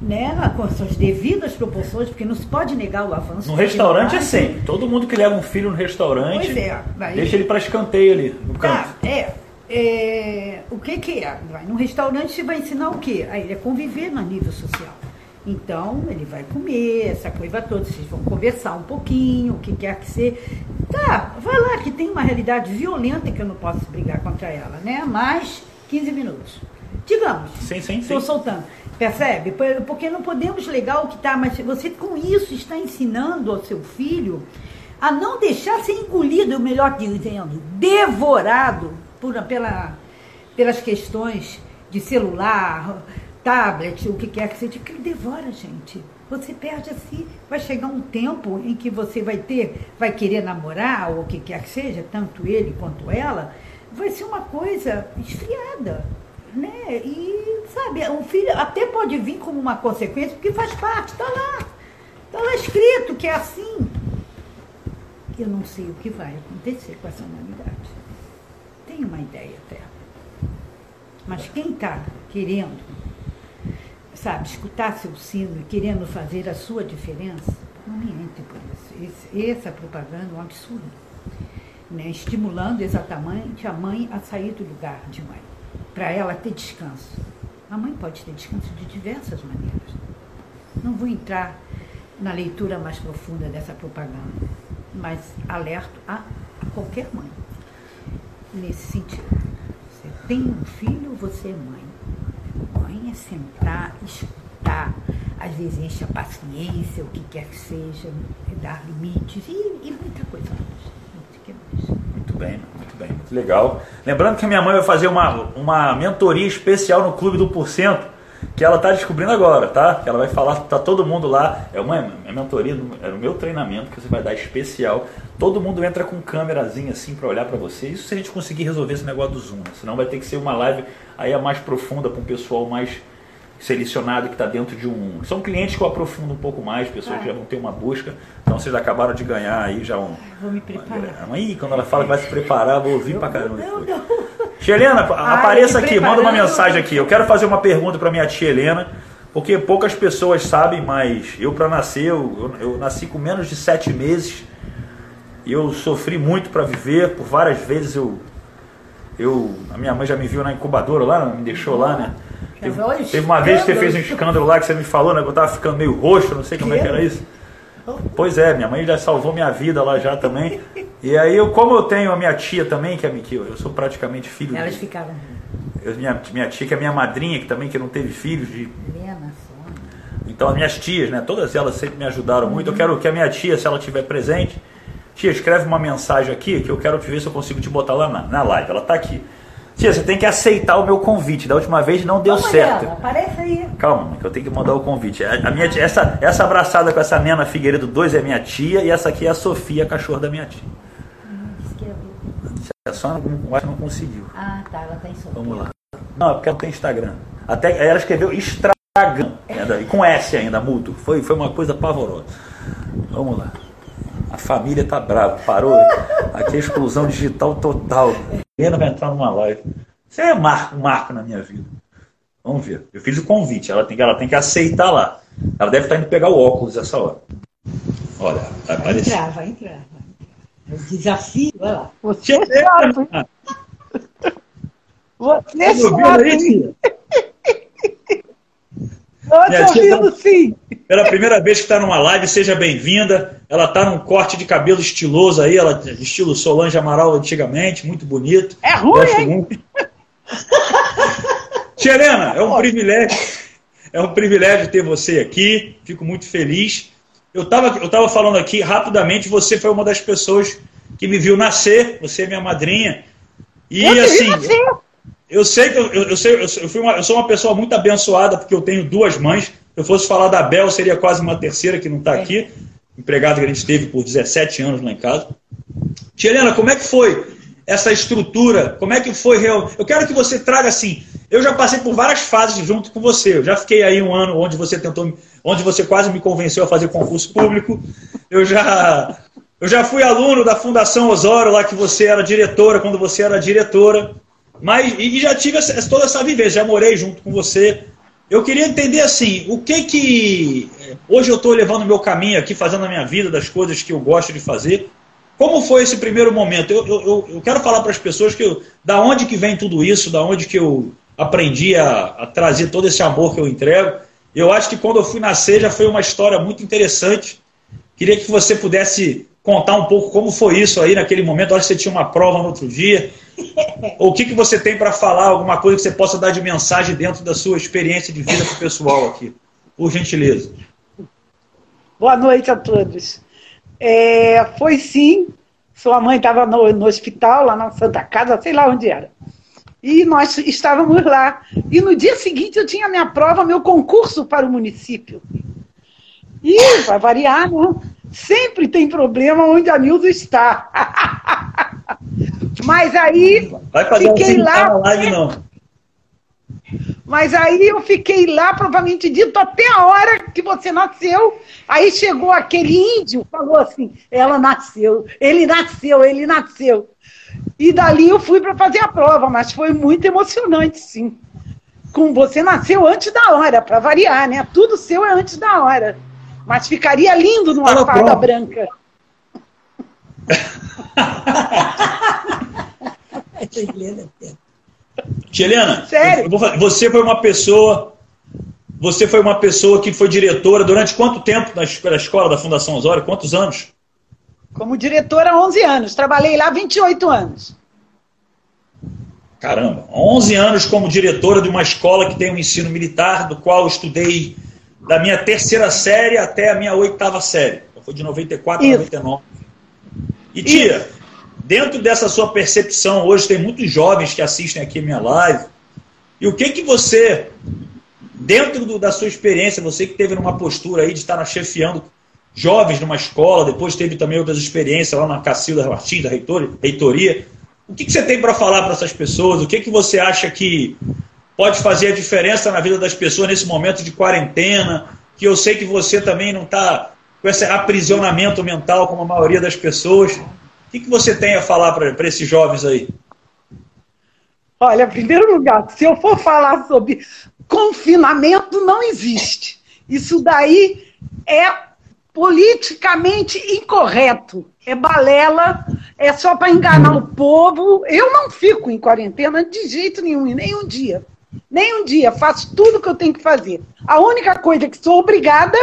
Né, com suas devidas proporções, porque não se pode negar o avanço. No restaurante é sempre. Todo mundo que leva um filho no restaurante, pois é, vai... deixa ele para escanteio ali no canto. Tá, é. é. O que, que é? Vai no restaurante você vai ensinar o quê? A ele é conviver no nível social. Então, ele vai comer, essa coisa toda, vocês vão conversar um pouquinho, o que quer que seja. Tá, vai lá, que tem uma realidade violenta que eu não posso brigar contra ela, né? Mais 15 minutos. Digamos. Sim, sim, Estou soltando. Percebe? Porque não podemos legar o que está, mas você com isso está ensinando ao seu filho a não deixar ser engolido, melhor dizendo, devorado por, pela, pelas questões de celular, tablet, o que quer que seja, que ele devora, gente. Você perde assim, vai chegar um tempo em que você vai ter, vai querer namorar, ou o que quer que seja, tanto ele quanto ela, vai ser uma coisa esfriada, né? E, sabe, o filho até pode vir como uma consequência, porque faz parte, está lá. Está lá escrito que é assim. Eu não sei o que vai acontecer com essa humanidade. Tenho uma ideia até. Mas quem está querendo sabe, escutar seu sino e querendo fazer a sua diferença, não me entre por isso. Esse, essa propaganda é um absurdo. Né? Estimulando exatamente a mãe a sair do lugar de mãe, para ela ter descanso. A mãe pode ter descanso de diversas maneiras. Não vou entrar na leitura mais profunda dessa propaganda, mas alerto a, a qualquer mãe nesse sentido. Você tem um filho, você é mãe sentar, escutar, às vezes enche a paciência, o que quer que seja, dar limites e, e muita coisa mais. Muito bem, muito bem, muito legal. Lembrando que a minha mãe vai fazer uma, uma mentoria especial no Clube do Porcento, que ela está descobrindo agora, tá? Que ela vai falar, tá todo mundo lá. É uma é mentoria, é o meu treinamento que você vai dar especial. Todo mundo entra com câmerazinha assim para olhar para você. Isso se a gente conseguir resolver esse negócio do Zoom, né? senão vai ter que ser uma live aí a mais profunda para um pessoal mais selecionado que está dentro de um. São clientes que eu aprofundo um pouco mais, pessoas ah. que já vão ter uma busca. Então vocês acabaram de ganhar aí já um. Vou me preparar. Aí, quando ela fala que vai se preparar, vou ouvir pra caramba. Não, não. Tia Helena, apareça aqui, manda uma mensagem aqui. Eu quero fazer uma pergunta para minha tia Helena, porque poucas pessoas sabem, mas eu para nascer, eu, eu, nasci com menos de sete meses e eu sofri muito para viver. Por várias vezes eu, eu, a minha mãe já me viu na incubadora lá, me deixou lá, né? Teve, teve uma vez que você fez um escândalo lá que você me falou, né? Que eu tava ficando meio roxo, não sei como é que era isso. Pois é, minha mãe já salvou minha vida lá já também. E aí, eu, como eu tenho a minha tia também, que é que eu sou praticamente filho. Elas ficavam. Eu, minha, minha tia, que é minha madrinha, que também que não teve filhos. De... Então, as minhas tias, né? Todas elas sempre me ajudaram muito. Eu quero que a minha tia, se ela estiver presente, tia, escreve uma mensagem aqui que eu quero te ver se eu consigo te botar lá na, na live. Ela está aqui. Tia, você tem que aceitar o meu convite. Da última vez não deu certo. aparece aí. Calma, que eu tenho que mandar o convite. A, minha tia, essa, essa abraçada com essa Nena Figueiredo 2 é minha tia e essa aqui é a Sofia, a cachorra da minha tia. Que é só não, não conseguiu. Ah, tá, ela tá em Sofia. Vamos lá. Não, é porque ela tem Instagram. Até ela escreveu Estragam, e com S ainda, mudo. Foi, foi uma coisa pavorosa. Vamos lá. A família tá brava, parou. Aqui é exclusão digital total. Helena vai entrar numa live. Isso é um marco, um marco na minha vida. Vamos ver. Eu fiz o convite, ela tem, ela tem que aceitar lá. Ela deve estar indo pegar o óculos essa hora. Olha, vai aparecer. Vai entrar, vai entrar. É o desafio, olha lá. Você é sabe. Você sabe. Aí, eu tô ouvindo tá... sim. Pela primeira vez que está numa live, seja bem-vinda. Ela está num corte de cabelo estiloso aí, ela estilo Solange Amaral antigamente, muito bonito. É ruim, hein? Muito. Tia Helena, é um privilégio. É um privilégio ter você aqui. Fico muito feliz. Eu estava eu tava falando aqui rapidamente, você foi uma das pessoas que me viu nascer, você é minha madrinha. E eu assim, eu sei que eu, eu, sei, eu, fui uma, eu sou uma pessoa muito abençoada porque eu tenho duas mães. Se eu fosse falar da Bel, seria quase uma terceira que não está é. aqui. Empregada que a gente teve por 17 anos lá em casa. Tia Helena, como é que foi essa estrutura? Como é que foi real? Eu quero que você traga assim. Eu já passei por várias fases junto com você. Eu já fiquei aí um ano onde você tentou, onde você quase me convenceu a fazer concurso público. Eu já, eu já fui aluno da Fundação Osório lá que você era diretora quando você era diretora. Mas, e já tive essa, toda essa vivência, já morei junto com você. Eu queria entender assim, o que que. Hoje eu estou levando o meu caminho aqui, fazendo a minha vida, das coisas que eu gosto de fazer. Como foi esse primeiro momento? Eu, eu, eu quero falar para as pessoas que eu, da onde que vem tudo isso, da onde que eu aprendi a, a trazer todo esse amor que eu entrego. Eu acho que quando eu fui nascer já foi uma história muito interessante. Queria que você pudesse contar um pouco como foi isso aí naquele momento. Acho que você tinha uma prova no outro dia. o que, que você tem para falar, alguma coisa que você possa dar de mensagem dentro da sua experiência de vida para o pessoal aqui? Por gentileza. Boa noite a todos. É, foi sim. Sua mãe estava no, no hospital, lá na Santa Casa, sei lá onde era. E nós estávamos lá. E no dia seguinte eu tinha minha prova, meu concurso para o município. E, vai variar, né? Sempre tem problema onde a Nilza está. Mas aí fiquei lá. Live, não. Mas aí eu fiquei lá, provavelmente dito, até a hora que você nasceu. Aí chegou aquele índio, falou assim: ela nasceu, ele nasceu, ele nasceu. E dali eu fui para fazer a prova, mas foi muito emocionante, sim. Com você nasceu antes da hora, para variar, né? Tudo seu é antes da hora. Mas ficaria lindo numa fada branca. Tia Helena, Sério? você foi uma pessoa. Você foi uma pessoa que foi diretora durante quanto tempo na escola da Fundação Osório? Quantos anos? Como diretora, 11 anos. Trabalhei lá 28 anos. Caramba, 11 anos como diretora de uma escola que tem um ensino militar, do qual eu estudei da minha terceira série até a minha oitava série. Então, foi de 94 a 99. E tia, Isso. dentro dessa sua percepção, hoje tem muitos jovens que assistem aqui a minha live. E o que que você, dentro do, da sua experiência, você que teve numa postura aí de estar chefiando jovens numa escola, depois teve também outras experiências lá na Cacilda Martins, da reitoria. O que, que você tem para falar para essas pessoas? O que, que você acha que pode fazer a diferença na vida das pessoas nesse momento de quarentena, que eu sei que você também não está com esse aprisionamento mental como a maioria das pessoas. O que, que você tem a falar para esses jovens aí? Olha, em primeiro lugar, se eu for falar sobre confinamento, não existe. Isso daí é politicamente incorreto. É balela, é só para enganar o povo. Eu não fico em quarentena de jeito nenhum, nem um dia. Nem um dia, faço tudo que eu tenho que fazer. A única coisa que sou obrigada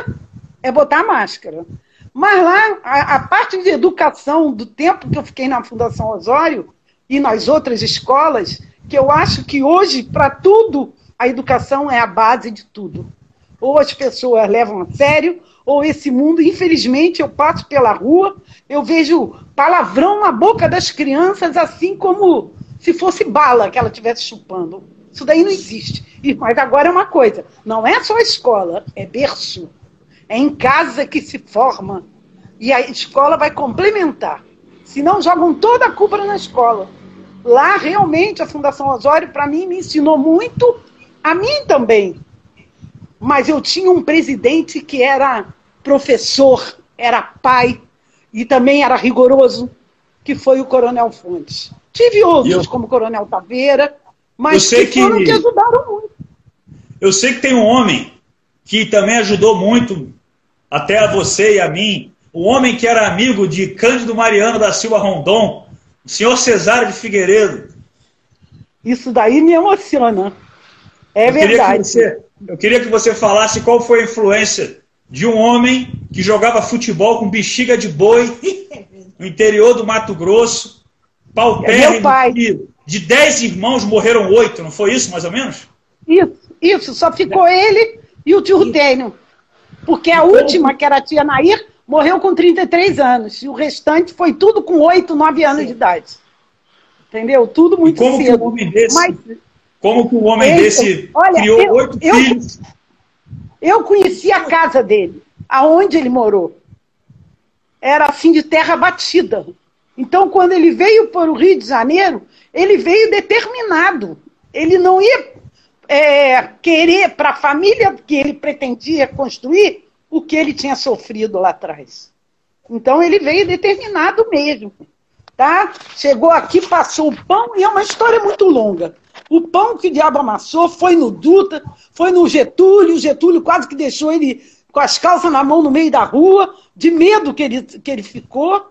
é botar máscara. Mas lá, a, a parte de educação, do tempo que eu fiquei na Fundação Osório e nas outras escolas, que eu acho que hoje, para tudo, a educação é a base de tudo. Ou as pessoas levam a sério, ou esse mundo, infelizmente, eu passo pela rua, eu vejo palavrão na boca das crianças, assim como se fosse bala que ela estivesse chupando. Isso daí não existe. Mas agora é uma coisa: não é só a escola, é berço. É em casa que se forma. E a escola vai complementar. Senão jogam toda a culpa na escola. lá realmente a Fundação Osório, para mim, me ensinou muito, a mim também. Mas eu tinha um presidente que era professor, era pai e também era rigoroso, que foi o Coronel Fontes. Tive outros, eu... como o Coronel Taveira, mas que foram que... que ajudaram muito. Eu sei que tem um homem que também ajudou muito, até a você e a mim, o homem que era amigo de Cândido Mariano da Silva Rondon, o senhor Cesário de Figueiredo. Isso daí me emociona. É eu verdade. Queria você, eu queria que você falasse qual foi a influência de um homem que jogava futebol com bexiga de boi no interior do Mato Grosso, pau é meu pai. De dez irmãos morreram oito, não foi isso mais ou menos? Isso, isso. Só ficou ele e o tio Rutênio. Porque a última, que era a tia Nair, morreu com 33 anos. E o restante foi tudo com 8, 9 anos Sim. de idade. Entendeu? Tudo muito como cedo. Que um homem desse, Mas, como que um homem desse olha, criou oito filhos? Eu conheci a casa dele, aonde ele morou. Era assim de terra batida. Então, quando ele veio para o Rio de Janeiro, ele veio determinado. Ele não ia é, querer para a família que ele pretendia construir o que ele tinha sofrido lá atrás. Então ele veio determinado mesmo. Tá? Chegou aqui, passou o pão, e é uma história muito longa. O pão que o diabo amassou foi no Dutra, foi no Getúlio, o Getúlio quase que deixou ele com as calças na mão no meio da rua, de medo que ele, que ele ficou,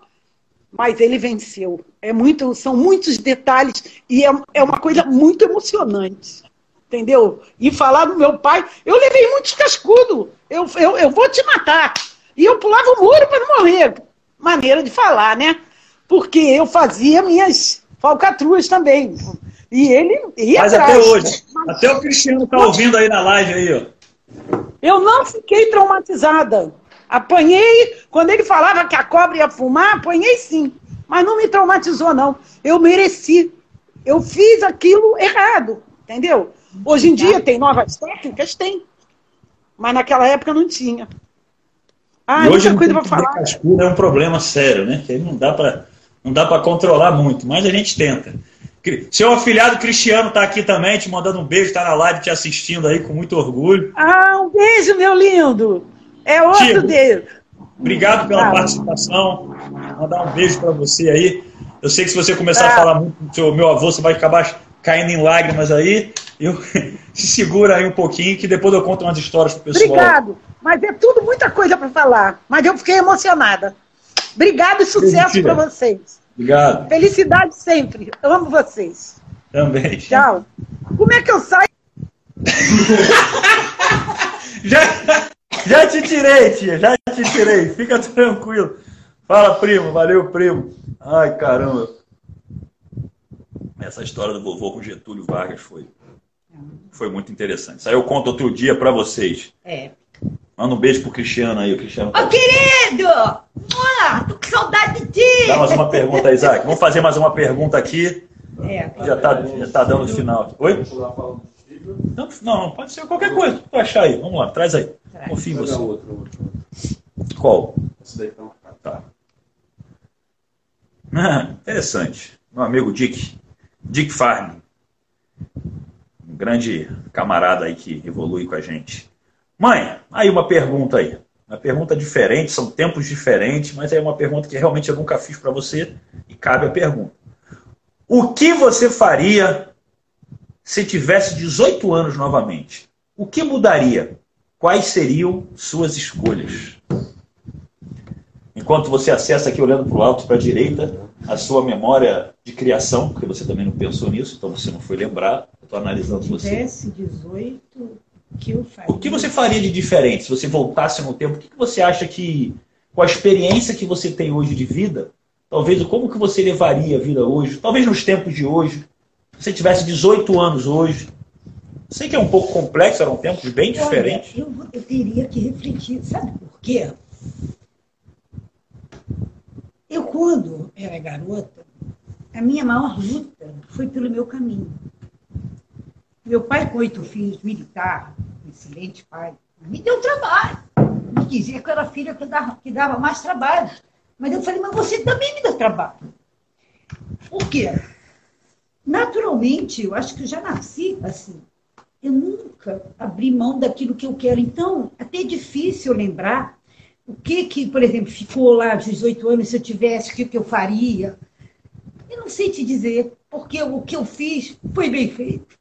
mas ele venceu. É muito, são muitos detalhes e é, é uma coisa muito emocionante entendeu? E falar do meu pai. Eu levei muitos cascudos. Eu, eu, eu vou te matar. E eu pulava o muro para não morrer. Maneira de falar, né? Porque eu fazia minhas falcatruas também. E ele ia Mas atrás. até hoje. Mas, até o Cristiano está ouvindo aí na live aí, ó. Eu não fiquei traumatizada. Apanhei, quando ele falava que a cobra ia fumar, apanhei sim. Mas não me traumatizou, não. Eu mereci. Eu fiz aquilo errado, entendeu? Hoje em dia tem novas técnicas? Tem. Mas naquela época não tinha. Ah, e hoje coisa para falar. Cascudo é um problema sério, né? Que aí não dá para não dá para controlar muito, mas a gente tenta. Seu afilhado Cristiano está aqui também, te mandando um beijo, está na live te assistindo aí com muito orgulho. Ah, um beijo, meu lindo. É outro dele. Obrigado pela participação. Mandar um beijo para você aí. Eu sei que se você começar a falar muito do seu meu avô, você vai acabar caindo em lágrimas aí. Eu, se segura aí um pouquinho, que depois eu conto umas histórias pro pessoal. Obrigado. Mas é tudo muita coisa para falar. Mas eu fiquei emocionada. Obrigado e sucesso para vocês. Obrigado. Felicidade sempre. Amo vocês. Também. Tchau. Como é que eu saio? já, já te tirei, tia. Já te tirei. Fica tranquilo. Fala, primo. Valeu, primo. Ai, caramba. Essa história do vovô com Getúlio Vargas foi, foi muito interessante. Isso aí eu conto outro dia para vocês. É. Manda um beijo pro Cristiano aí, o Cristiano. Ô, tá... querido! Ah, tô com saudade de ti! Dá mais uma pergunta, Isaac. Vamos fazer mais uma pergunta aqui. É. Já tá, já tá dando o final. Oi? Não, não, pode ser qualquer coisa. Tu achar aí. Vamos lá, traz aí. Confio em você. Qual? Tá. Ah, interessante. Meu amigo Dick. Dick Farney, um grande camarada aí que evolui com a gente. Mãe, aí uma pergunta aí. Uma pergunta diferente, são tempos diferentes, mas é uma pergunta que realmente eu nunca fiz para você e cabe a pergunta. O que você faria se tivesse 18 anos novamente? O que mudaria? Quais seriam suas escolhas? Enquanto você acessa aqui olhando para o alto, para a direita, a sua memória de criação, porque você também não pensou nisso, então você não foi lembrar. Estou analisando você. Se tivesse 18, o que? O que você faria de diferente se você voltasse no tempo? O que você acha que, com a experiência que você tem hoje de vida, talvez como que você levaria a vida hoje? Talvez nos tempos de hoje, se você tivesse 18 anos hoje, sei que é um pouco complexo, eram tempos bem diferentes. Olha, eu, eu teria que refletir, sabe por quê? Eu, quando era garota, a minha maior luta foi pelo meu caminho. Meu pai, com oito filhos, militar, excelente pai, me deu trabalho. Me dizia que eu era filha que dava, que dava mais trabalho. Mas eu falei, mas você também me deu trabalho. Por quê? naturalmente, eu acho que eu já nasci assim. Eu nunca abri mão daquilo que eu quero. Então, até é difícil lembrar o que, que, por exemplo, ficou lá aos 18 anos, se eu tivesse, o que, que eu faria. Eu não sei te dizer, porque o que eu fiz foi bem feito,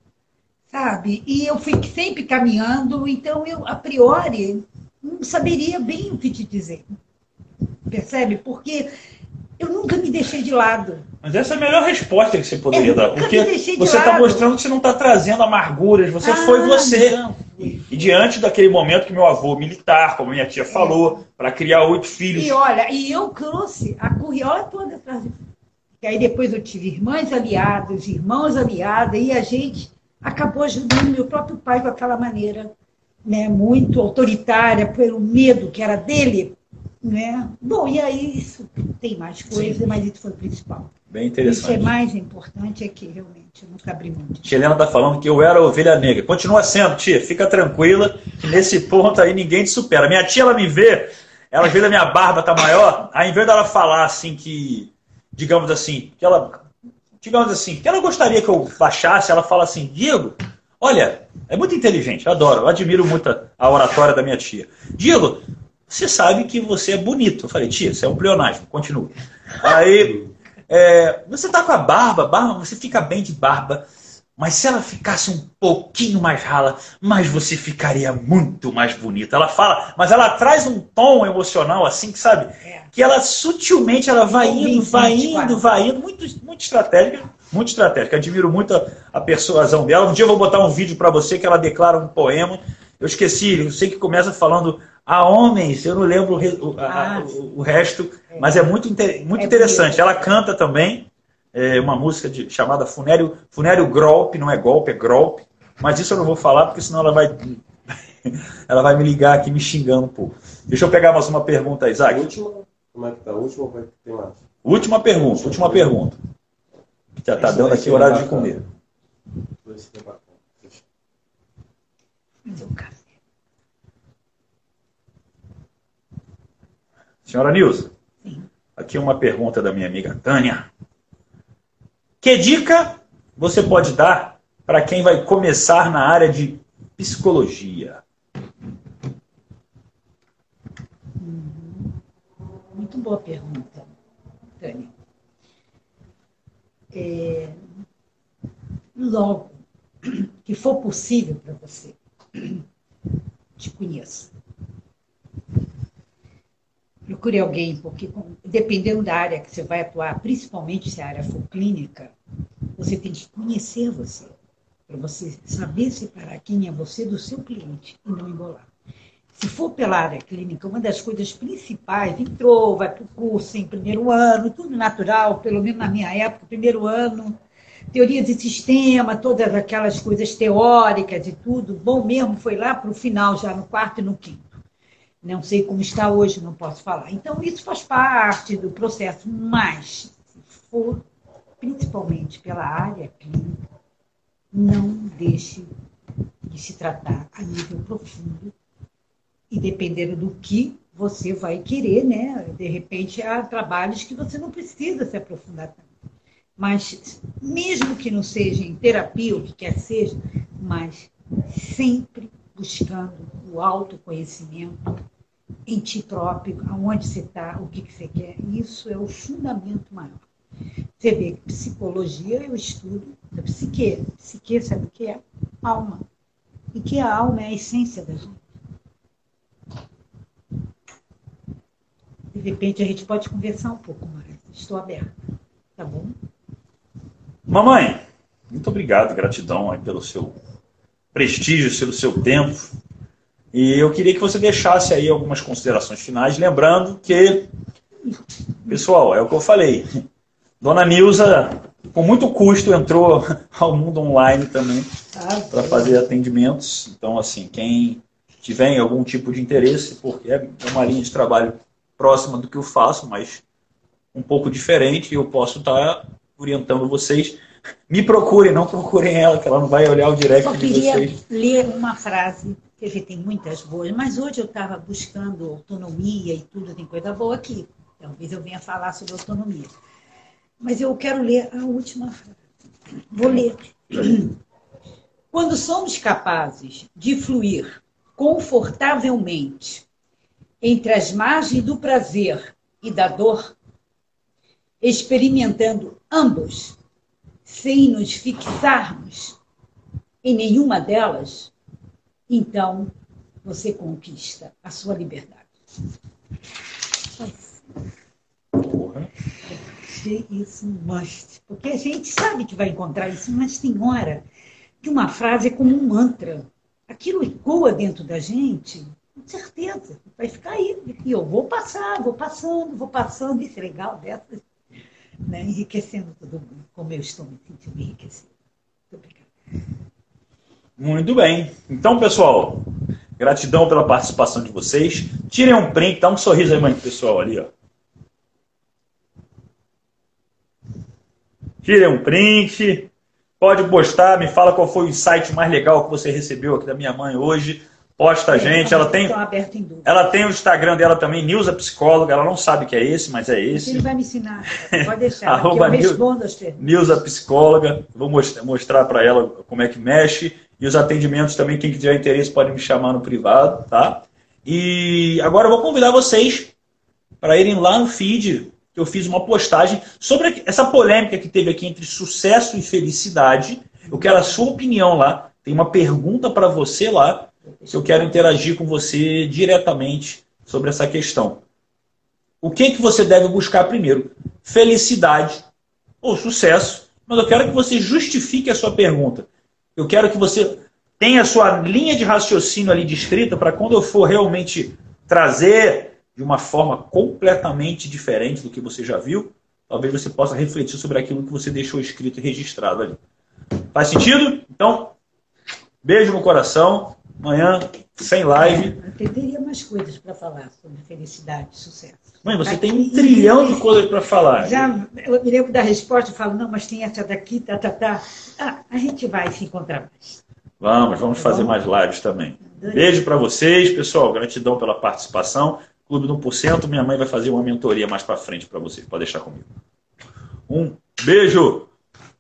sabe? E eu fui sempre caminhando, então eu, a priori, não saberia bem o que te dizer. Percebe? Porque eu nunca me deixei de lado. Mas essa é a melhor resposta que você poderia dar. Porque você está mostrando que você não está trazendo amarguras, você ah, foi você. Não. E, diante daquele momento que meu avô militar, como minha tia falou, é. para criar oito filhos. E olha, e eu trouxe a curriola toda atrás de e aí depois eu tive irmãs aliadas, irmãos aliados, e a gente acabou ajudando meu próprio pai com aquela maneira né, muito autoritária, pelo medo que era dele. Né? Bom, e aí isso tem mais coisas, Sim. mas isso foi o principal. Bem interessante. Isso é mais importante é que realmente eu nunca abri mão disso. Helena está falando que eu era ovelha negra. Continua sendo, tia. Fica tranquila, que nesse ponto aí ninguém te supera. Minha tia, ela me vê, ela vê a minha barba tá maior, aí em vez dela falar assim que digamos assim, que ela, digamos assim, que ela gostaria que eu baixasse, ela fala assim, Diego, olha, é muito inteligente, eu adoro, eu admiro muito a oratória da minha tia. Diego, você sabe que você é bonito. Eu falei, tia, isso é um pleonasmo, continua. Aí, é, você tá com a barba, barba, você fica bem de barba, mas se ela ficasse um pouquinho mais rala, mas você ficaria muito mais bonita. Ela fala, mas ela traz um tom emocional assim, que sabe? É. Que ela sutilmente ela vai indo, vai indo, vai indo, muito, muito estratégica, muito estratégica. Admiro muito a, a persuasão dela. Um dia eu vou botar um vídeo para você que ela declara um poema. Eu esqueci, eu sei que começa falando a homens, eu não lembro o, a, ah, o, o resto, é. mas é muito, muito é interessante. Ela canta também é, uma música de, chamada Funério, Funério Golpe, não é golpe, é golpe. Mas isso eu não vou falar, porque senão ela vai, ela vai me ligar aqui me xingando um pouco. Deixa eu pegar mais uma pergunta, Isaac. Última, como é que tá? Última ter mais? Última pergunta, última pergunta. Já está dando aqui o horário de comer. Senhora Nilza, aqui uma pergunta da minha amiga Tânia. Que dica você pode dar para quem vai começar na área de psicologia? Muito boa pergunta, Tânia. É, logo que for possível para você, te conheça. Procure alguém, porque dependendo da área que você vai atuar, principalmente se a área for clínica, você tem que conhecer você, para você saber separar quem é você do seu cliente e não embolar. Se for pela área clínica, uma das coisas principais, entrou, vai para o curso em primeiro ano, tudo natural, pelo menos na minha época, primeiro ano, teoria de sistema, todas aquelas coisas teóricas e tudo, bom mesmo foi lá para o final, já no quarto e no quinto. Não sei como está hoje, não posso falar. Então, isso faz parte do processo, mas se for principalmente pela área clínica, não deixe de se tratar a nível profundo e dependendo do que você vai querer, né? De repente há trabalhos que você não precisa se aprofundar tanto. Mas mesmo que não seja em terapia, o que quer seja, mas sempre buscando o autoconhecimento em ti próprio, aonde você está, o que, que você quer. Isso é o fundamento maior. Você vê que psicologia é o estudo da psique. Psique, sabe o que é? Alma. E que a alma é a essência da gente. De repente a gente pode conversar um pouco mais. Estou aberta. Tá bom? Mamãe, muito obrigado, gratidão pelo seu prestígio, pelo seu tempo. E eu queria que você deixasse aí algumas considerações finais, lembrando que, pessoal, é o que eu falei. Dona Nilza, com muito custo, entrou ao mundo online também para fazer atendimentos. Então, assim, quem tiver algum tipo de interesse, porque é uma linha de trabalho próxima do que eu faço, mas um pouco diferente, eu posso estar orientando vocês. Me procurem, não procurem ela, que ela não vai olhar o direct Só de vocês. ler uma frase Quer dizer, tem muitas boas, mas hoje eu estava buscando autonomia e tudo, tem coisa boa aqui. Talvez eu venha falar sobre autonomia. Mas eu quero ler a última frase. Vou ler. Quando somos capazes de fluir confortavelmente entre as margens do prazer e da dor, experimentando ambos, sem nos fixarmos em nenhuma delas, então você conquista a sua liberdade. Porra. Achei isso um must. Porque a gente sabe que vai encontrar isso, mas tem hora que uma frase é como um mantra. Aquilo ecoa dentro da gente, com certeza. Vai ficar aí. E eu vou passar, vou passando, vou passando. Isso é legal dessas. Né? Enriquecendo todo mundo, como eu estou me sentindo enriquecido. Muito obrigada. Muito bem. Então, pessoal, gratidão pela participação de vocês. Tirem um print, dá um sorriso aí, mãe, pessoal ali, ó. Tirem um print. Pode postar, me fala qual foi o site mais legal que você recebeu aqui da minha mãe hoje. Posta a gente. Ela tem, ela tem o Instagram dela também, Nilza Psicóloga. Ela não sabe que é esse, mas é Ele esse. vai me ensinar. Pode deixar. Arroba eu Nil- respondo. Nilza Psicóloga. Vou mostrar, mostrar para ela como é que mexe. E os atendimentos também, quem tiver interesse pode me chamar no privado, tá? E agora eu vou convidar vocês para irem lá no feed, que eu fiz uma postagem sobre essa polêmica que teve aqui entre sucesso e felicidade. Eu quero a sua opinião lá. Tem uma pergunta para você lá, que eu quero interagir com você diretamente sobre essa questão. O que, que você deve buscar primeiro? Felicidade ou sucesso? Mas eu quero que você justifique a sua pergunta. Eu quero que você tenha a sua linha de raciocínio ali descrita para quando eu for realmente trazer de uma forma completamente diferente do que você já viu, talvez você possa refletir sobre aquilo que você deixou escrito e registrado ali. Faz sentido? Então, beijo no coração. Amanhã, sem live. Eu teria mais coisas para falar sobre felicidade e sucesso. Mãe, você Aqui- tem um trilhão de coisas para falar. Já eu me lembro da resposta, eu falo, não, mas tem essa daqui, tá, tá, tá. Ah, a gente vai se encontrar mais. Vamos, vamos Tá fazer mais lives também. Adorei. Beijo para vocês, pessoal. Gratidão pela participação. Clube do 1%. Minha mãe vai fazer uma mentoria mais para frente para vocês. Pode deixar comigo. Um beijo.